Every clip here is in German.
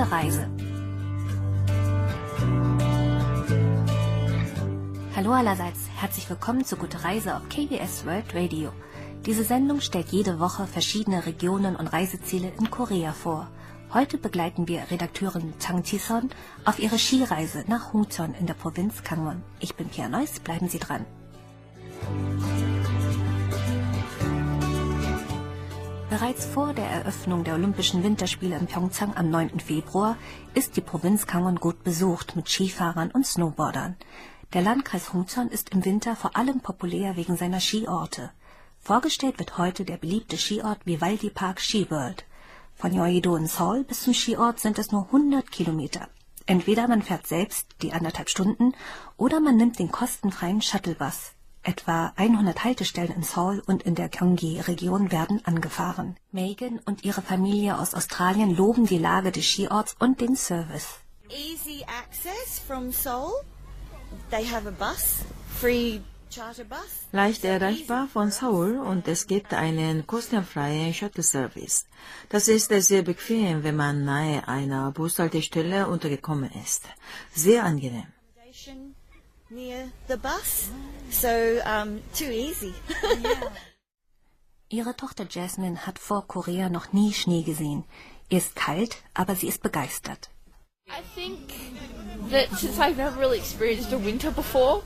Gute Reise. Hallo allerseits, herzlich willkommen zu Gute Reise auf KBS World Radio. Diese Sendung stellt jede Woche verschiedene Regionen und Reiseziele in Korea vor. Heute begleiten wir Redakteurin Chang Chi-son auf ihre Skireise nach Hongcheon in der Provinz Gangwon. Ich bin Pia Neuss, bleiben Sie dran. Bereits vor der Eröffnung der Olympischen Winterspiele in Pyeongchang am 9. Februar ist die Provinz Gangwon gut besucht mit Skifahrern und Snowboardern. Der Landkreis Hongcheon ist im Winter vor allem populär wegen seiner Skiorte. Vorgestellt wird heute der beliebte Skiort Vivaldi Park Ski World. Von Yeouido in Seoul bis zum Skiort sind es nur 100 Kilometer. Entweder man fährt selbst die anderthalb Stunden oder man nimmt den kostenfreien Shuttlebus. Etwa 100 Haltestellen in Seoul und in der Gyeonggi-Region werden angefahren. Megan und ihre Familie aus Australien loben die Lage des Skiorts und den Service. Easy access from Seoul. They have a bus, free Leicht erreichbar von Seoul und es gibt einen kostenfreien Shuttle-Service. Das ist sehr bequem, wenn man nahe einer Bushaltestelle untergekommen ist. Sehr angenehm. Ihre Tochter Jasmine hat vor Korea noch nie Schnee gesehen. Ihr ist kalt, aber sie ist begeistert. I think that since I've never really experienced a winter before,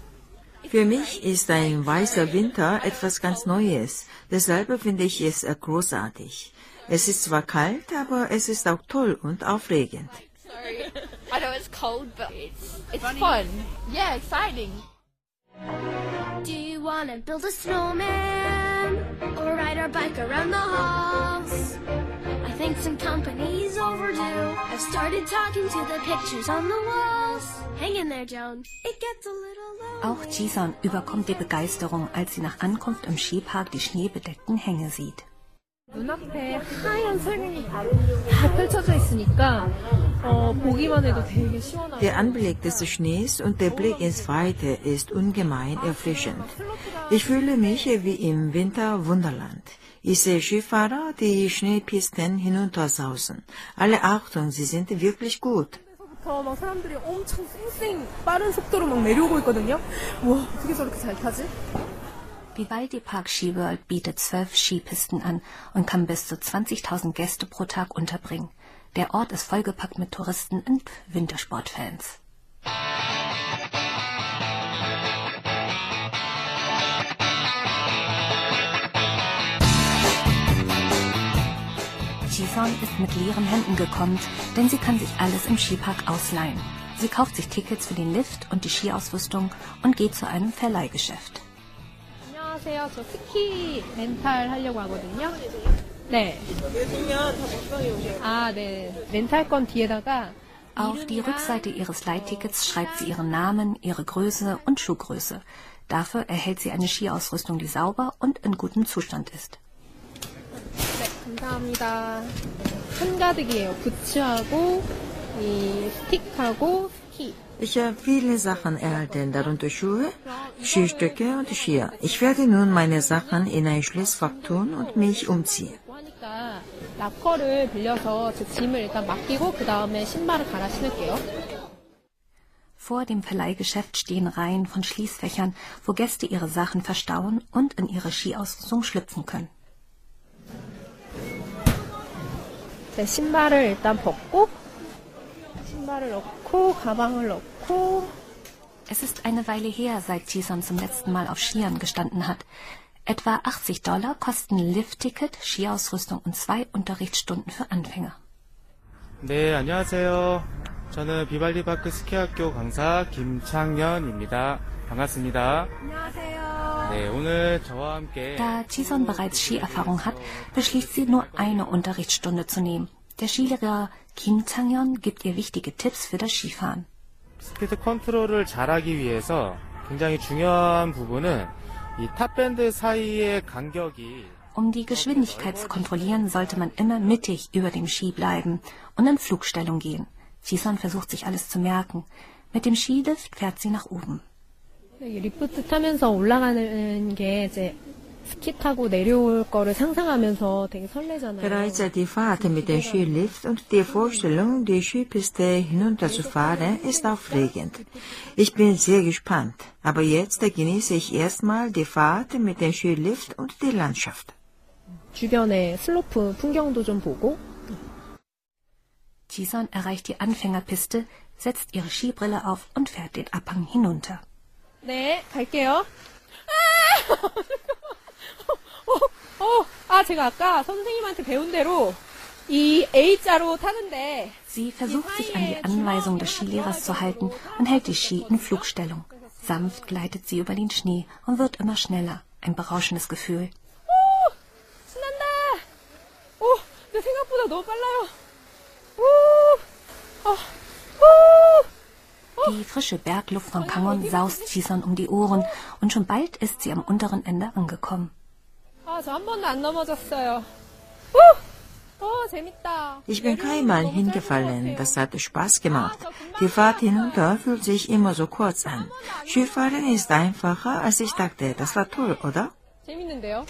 für mich ist ein weißer Winter etwas ganz Neues. Deshalb finde ich es großartig. Es ist zwar kalt, aber es ist auch toll und aufregend Sorry. I know it's cold, but it's, it's fun. Yeah, exciting. Do you want to build a snowman or ride our bike around the halls? I think some company's overdue. I've started talking to the pictures on the walls. Hang in there, Joan. It gets a little lonely. Auch Jisan überkommt die Begeisterung, als sie nach Ankunft im Skipark die schneebedeckten Hänge sieht. 눈앞에 하얀 설경이 다 펼쳐져 있으니까 der Anblick des Schnees und der Blick ins Weite ist ungemein erfrischend. Ich fühle mich wie im Winter Wunderland. Ich sehe Skifahrer, die Schneepisten hinuntersausen. Alle Achtung, sie sind wirklich gut. Vivaldi Park SkiWorld bietet zwölf Skipisten an und kann bis zu 20.000 Gäste pro Tag unterbringen. Der Ort ist vollgepackt mit Touristen und Wintersportfans. Jisun ist mit leeren Händen gekommen, denn sie kann sich alles im Skipark ausleihen. Sie kauft sich Tickets für den Lift und die Skiausrüstung und geht zu einem Verleihgeschäft. 안녕하세요. 저 스키 렌탈 하려고 하거든요. 네. 아, 네. 렌탈권 뒤에다가 Auf die Rückseite ihres Leihtickets schreibt sie ihren Namen, ihre Größe und Schuhgröße. Dafür erhält sie eine Skiausrüstung, die sauber und in gutem Zustand ist. 네, 감사합니다. 한가득이에요. 부츠하고 이 스틱하고 스키. Ich habe viele Sachen erhalten, darunter Schuhe, Skistöcke und Skier. Ich werde nun meine Sachen in ein Schließfach tun und mich umziehen. 하니까 락커를 빌려서 제 짐을 일단 맡기고 그 다음에 신발을 갈아 신을게요. Vor dem Verleihgeschäft stehen Reihen von Schließfächern, wo Gäste ihre Sachen verstauen und in ihre Skiausrüstung schlüpfen können. 네, 신발을 일단 벗고 신발을 넣고 가방을 넣고 Es ist eine Weile her, seit Jisun zum letzten Mal auf Skiern gestanden hat. Etwa 80 Dollar kosten Liftticket, Skiausrüstung und zwei Unterrichtsstunden für Anfänger. 네, 안녕하세요. 저는 비발디 파크 스키학교 강사 김창현입니다. 반갑습니다. 안녕하세요. 네, 오늘 저와 함께 Da Jisun bereits Skierfahrung hat, beschließt sie nur eine Unterrichtsstunde zu nehmen. Der Skilehrer Kim Chang-yeon gibt ihr wichtige Tipps für das Skifahren. 스피드 컨트롤을 잘하기 위해서 굉장히 중요한 부분은 이 탑밴드 사이의 간격이 Um die Geschwindigkeit zu kontrollieren, sollte man immer mittig über dem Ski bleiben und in Flugstellung gehen. Jisun versucht sich alles zu merken. Mit dem Skilift fährt sie nach oben. 이 리프트 타면서 올라가는 게 이제 스키 타고 내려올 거를 상상하면서 되게 설레잖아요. Bereits die Fahrt mit dem Skilift und die Vorstellung, die Skipiste hinunterzufahren, ist aufregend. Ich bin sehr gespannt, aber jetzt genieße ich erstmal die Fahrt mit dem Skilift und die Landschaft. 주변의 슬로프 풍경도 좀 보고 Jisan erreicht die Anfängerpiste, setzt ihre Skibrille auf und fährt den Abhang hinunter. 네, 갈게요. 아! 어, 어, 아, 제가 아까 선생님한테 배운 대로 이 A자로 타는데 Sie versucht sich an die Anweisung des Skilehrers zu halten und hält die Ski in Flugstellung. Sanft gleitet sie über den Schnee und wird immer schneller. Ein berauschendes Gefühl. 신난다. 오, 내 생각보다 너무 빨라요. 오, 어, 오. Die frische Bergluft von Kangon saust Jisan um die Ohren und schon bald ist sie am unteren Ende angekommen. 아, 저 한 번도 안 넘어졌어요. 오, 어, 재밌다. Ich bin keinmal hingefallen, das hat Spaß gemacht. Die Fahrt hinunter fühlt sich immer so kurz an. Skifahren ist einfacher, als ich dachte. Das war toll, oder? 재밌는데요?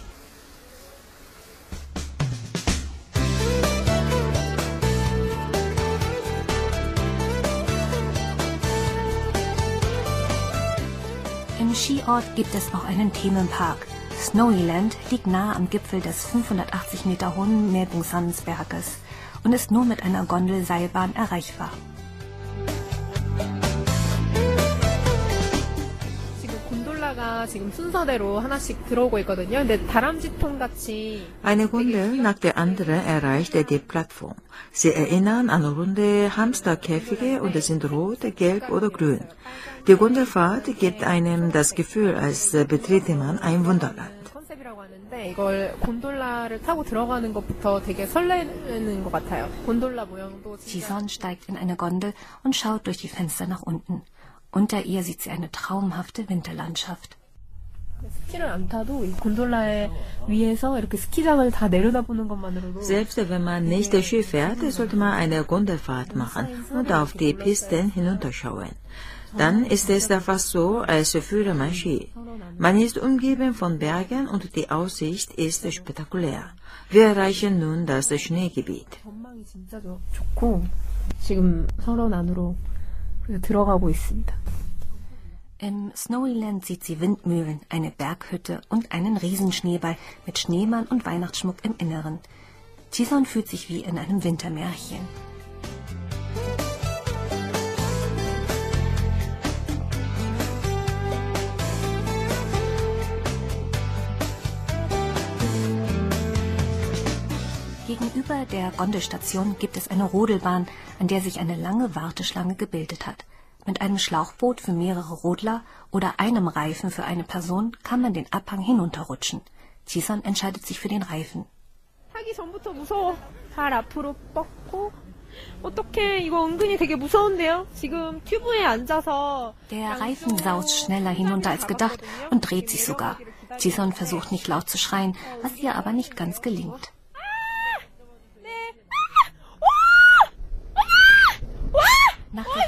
Im Skiort gibt es noch einen Themenpark. Snowyland liegt nahe am Gipfel des 580 Meter hohen Melbungsandensberges und ist nur mit einer Gondelseilbahn erreichbar. Eine Runde nach der anderen erreicht die Plattform. Sie erinnern an runde Hamsterkäfige und sind rot, gelb oder grün. Die Gondelfahrt gibt einem das Gefühl, als betrete man ein Wunderland. Jison steigt in eine Gondel und schaut durch die Fenster nach unten. Unter ihr sieht sie eine traumhafte Winterlandschaft. Selbst wenn man nicht Ski fährt, sollte man eine Gondelfahrt machen und auf die Pisten hinunterschauen. Dann ist es da fast so, als führe man Ski. Man ist umgeben von Bergen und die Aussicht ist spektakulär. Wir erreichen nun das Schneegebiet. 전망이 진짜 좋- 좋고 지금 설원 안으로 들어가고 있습니다. im Snowyland sieht sie Windmühlen, eine Berghütte und einen Riesenschneeball mit Schneemann und Weihnachtsschmuck im Inneren. Jisan fühlt sich wie in einem Wintermärchen. Gegenüber der Gondelstation gibt es eine Rodelbahn, an der sich eine lange Warteschlange gebildet hat. Mit einem Schlauchboot für mehrere Rodler oder einem Reifen für eine Person kann man den Abhang hinunterrutschen. Chisan entscheidet sich für den Reifen. Der Reifen saust schneller hinunter als gedacht und dreht sich sogar. Chisan versucht nicht laut zu schreien, was ihr aber nicht ganz gelingt.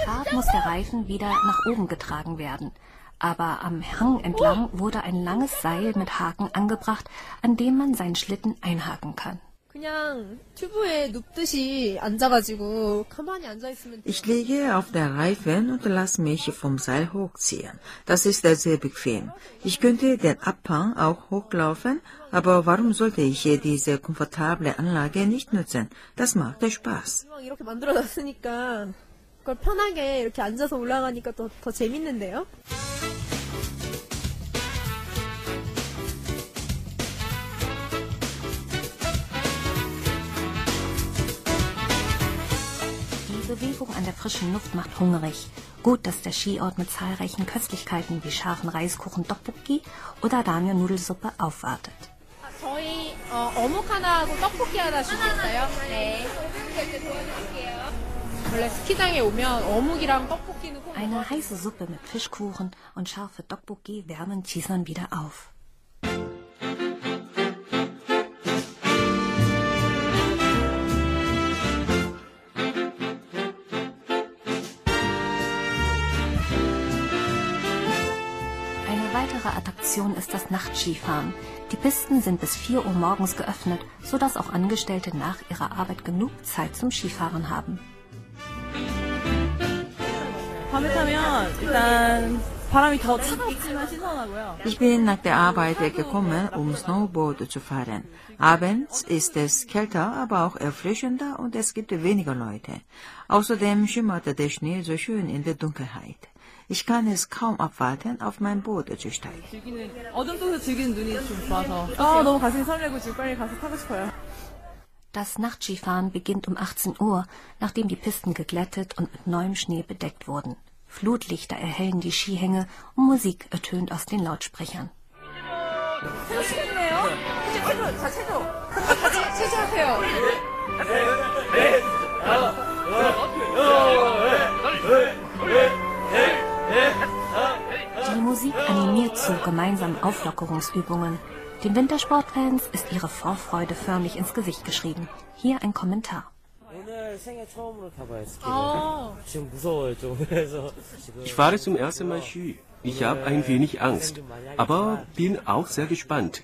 Fahrt muss der Reifen wieder nach oben getragen werden. Aber am Hang entlang wurde ein langes Seil mit Haken angebracht, an dem man seinen Schlitten einhaken kann. Ich liege auf der Reifen und lasse mich vom Seil hochziehen. Das ist sehr bequem. Ich könnte den Abhang auch hochlaufen, aber warum sollte ich diese komfortable Anlage nicht nutzen? Das macht Spaß. 이왕 이렇게 만들어놨으니까 그걸 편하게 이렇게 앉아서 올라가니까 더, 더 재밌는데요? Die Bewegung an der frischen Luft macht hungrig. Gut, dass der Skiort mit zahlreichen Köstlichkeiten wie scharfen Reiskuchen Tteokbokki oder Ramyeon-Nudelsuppe aufwartet. 저희 어, 어묵 하나 하고 떡볶이 하나 주시겠어요? 네. eine heiße Suppe mit Fischkuchen und scharfe Tteokbokki wärmen Jisan wieder auf. Eine weitere Attraktion ist das Nachtskifahren. Die Pisten sind bis 4 Uhr morgens geöffnet, sodass auch Angestellte nach ihrer Arbeit genug Zeit zum Skifahren haben. 밤에 타면 일단 바람이 더 차갑지만 신선하고요. Ich bin nach der Arbeit gekommen, um Snowboard zu fahren. Abends ist es kälter, aber auch erfrischender und es gibt weniger Leute. Außerdem schimmert der Schnee so schön in der Dunkelheit. Ich kann es kaum abwarten, auf mein Boot zu steigen. 즐기는 어둠 속에서 즐기는 눈이 좀 좋아서 아 너무 가슴이 설레고 지금 빨리 가서 타고 싶어요. Das Nachtskifahren beginnt um 18 Uhr, nachdem die Pisten geglättet und mit neuem Schnee bedeckt wurden. Flutlichter erhellen die Skihänge und Musik ertönt aus den Lautsprechern. Die Musik animiert zu gemeinsamen Auflockerungsübungen. Den Wintersportfans ist ihre Vorfreude förmlich ins Gesicht geschrieben. Hier ein Kommentar. Ich fahre zum ersten Mal Ski. Ich habe ein wenig Angst, aber bin auch sehr gespannt.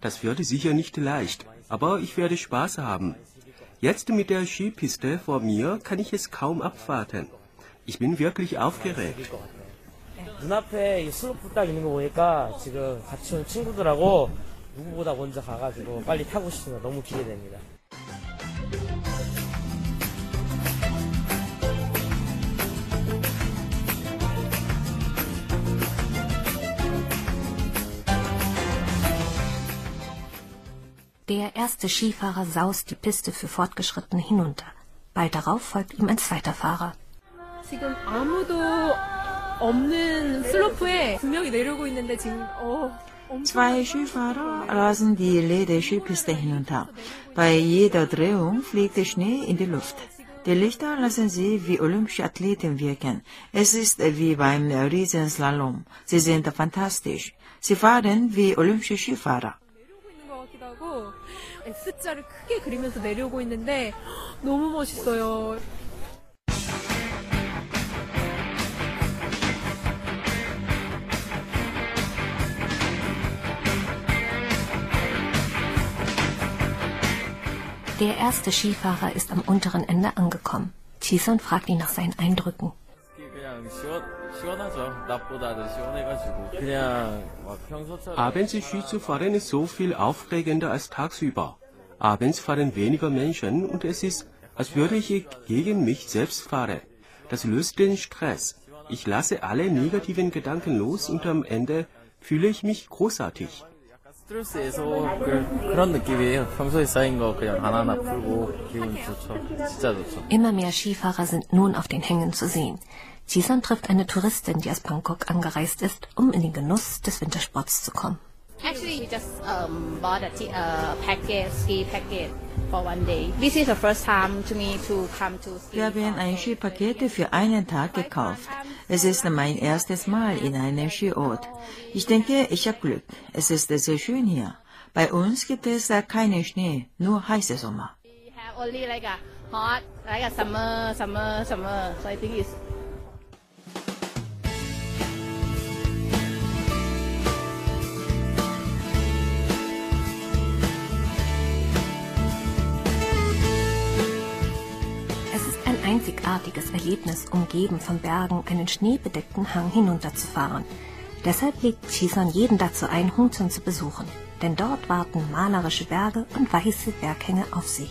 Das wird sicher nicht leicht, aber ich werde Spaß haben. Jetzt mit der Skipiste vor mir kann ich es kaum abwarten. Ich bin wirklich aufgeregt. 눈앞에 이 슬로프 딱 있는 거 보니까 지금 같이 온 친구들하고 누구보다 먼저 가가지고 빨리 타고 싶습니다. 너무 기대됩니다. Der erste Skifahrer saust die Piste für Fortgeschrittene hinunter. Bald darauf folgt ihm ein zweiter Fahrer. 지금 아무도 없는 슬로프에 두 명이 내려오고 있는데 지금 어 엄청 Zwei Skifahrer rasen die leere Skipiste hinunter. Bei jeder Drehung fliegt der Schnee in die Luft. Die Lichter lassen sie wie olympische Athleten wirken. Es ist wie beim Riesenslalom. Sie sind fantastisch. Sie fahren wie olympische Skifahrer. 있는 것 같기도 하고 S자를 크게 그리면서 내려오고 있는데 너무 멋있어요. Der erste Skifahrer ist am unteren Ende angekommen. Chison fragt ihn nach seinen Eindrücken. Abends ist so viel aufregender als tagsüber. Abends fahren weniger Menschen und es ist, als würde ich gegen mich selbst fahren. Das löst den Stress. Ich lasse alle negativen Gedanken los und am Ende fühle ich mich großartig. 스트레스 해소 그, 그런 느낌이에요. 평소에 쌓인 거 그냥 하나하나 풀고 기분 좋죠. 진짜 좋죠. Immer mehr Skifahrer sind nun auf den Hängen zu sehen. Chison trifft eine Touristin, die aus Bangkok angereist ist, um in den Genuss des Wintersports zu kommen. Actually, we just um, bought a t- uh, package, ski package for one day. This is the first time to me to come to ski. Wir haben ein Skipaket für einen Tag gekauft. Es ist mein erstes Mal in einem Skiort. Ich denke, ich habe Glück. Es ist sehr schön hier. Bei uns gibt es keinen Schnee, nur heiße Sommer. We have only like a hot, like a summer, summer, summer. So I think it's einzigartiges Erlebnis, umgeben von Bergen einen schneebedeckten Hang hinunterzufahren. Deshalb legt Chison jeden dazu ein, Hungzon zu besuchen. Denn dort warten malerische Berge und weiße Berghänge auf sie.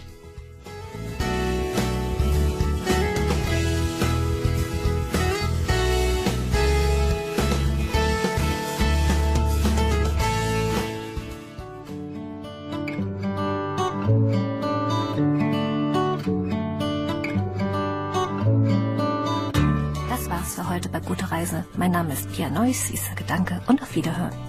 Bei Gute Reise. Mein Name ist Pia Neuss, ich sage Danke und auf Wiederhören.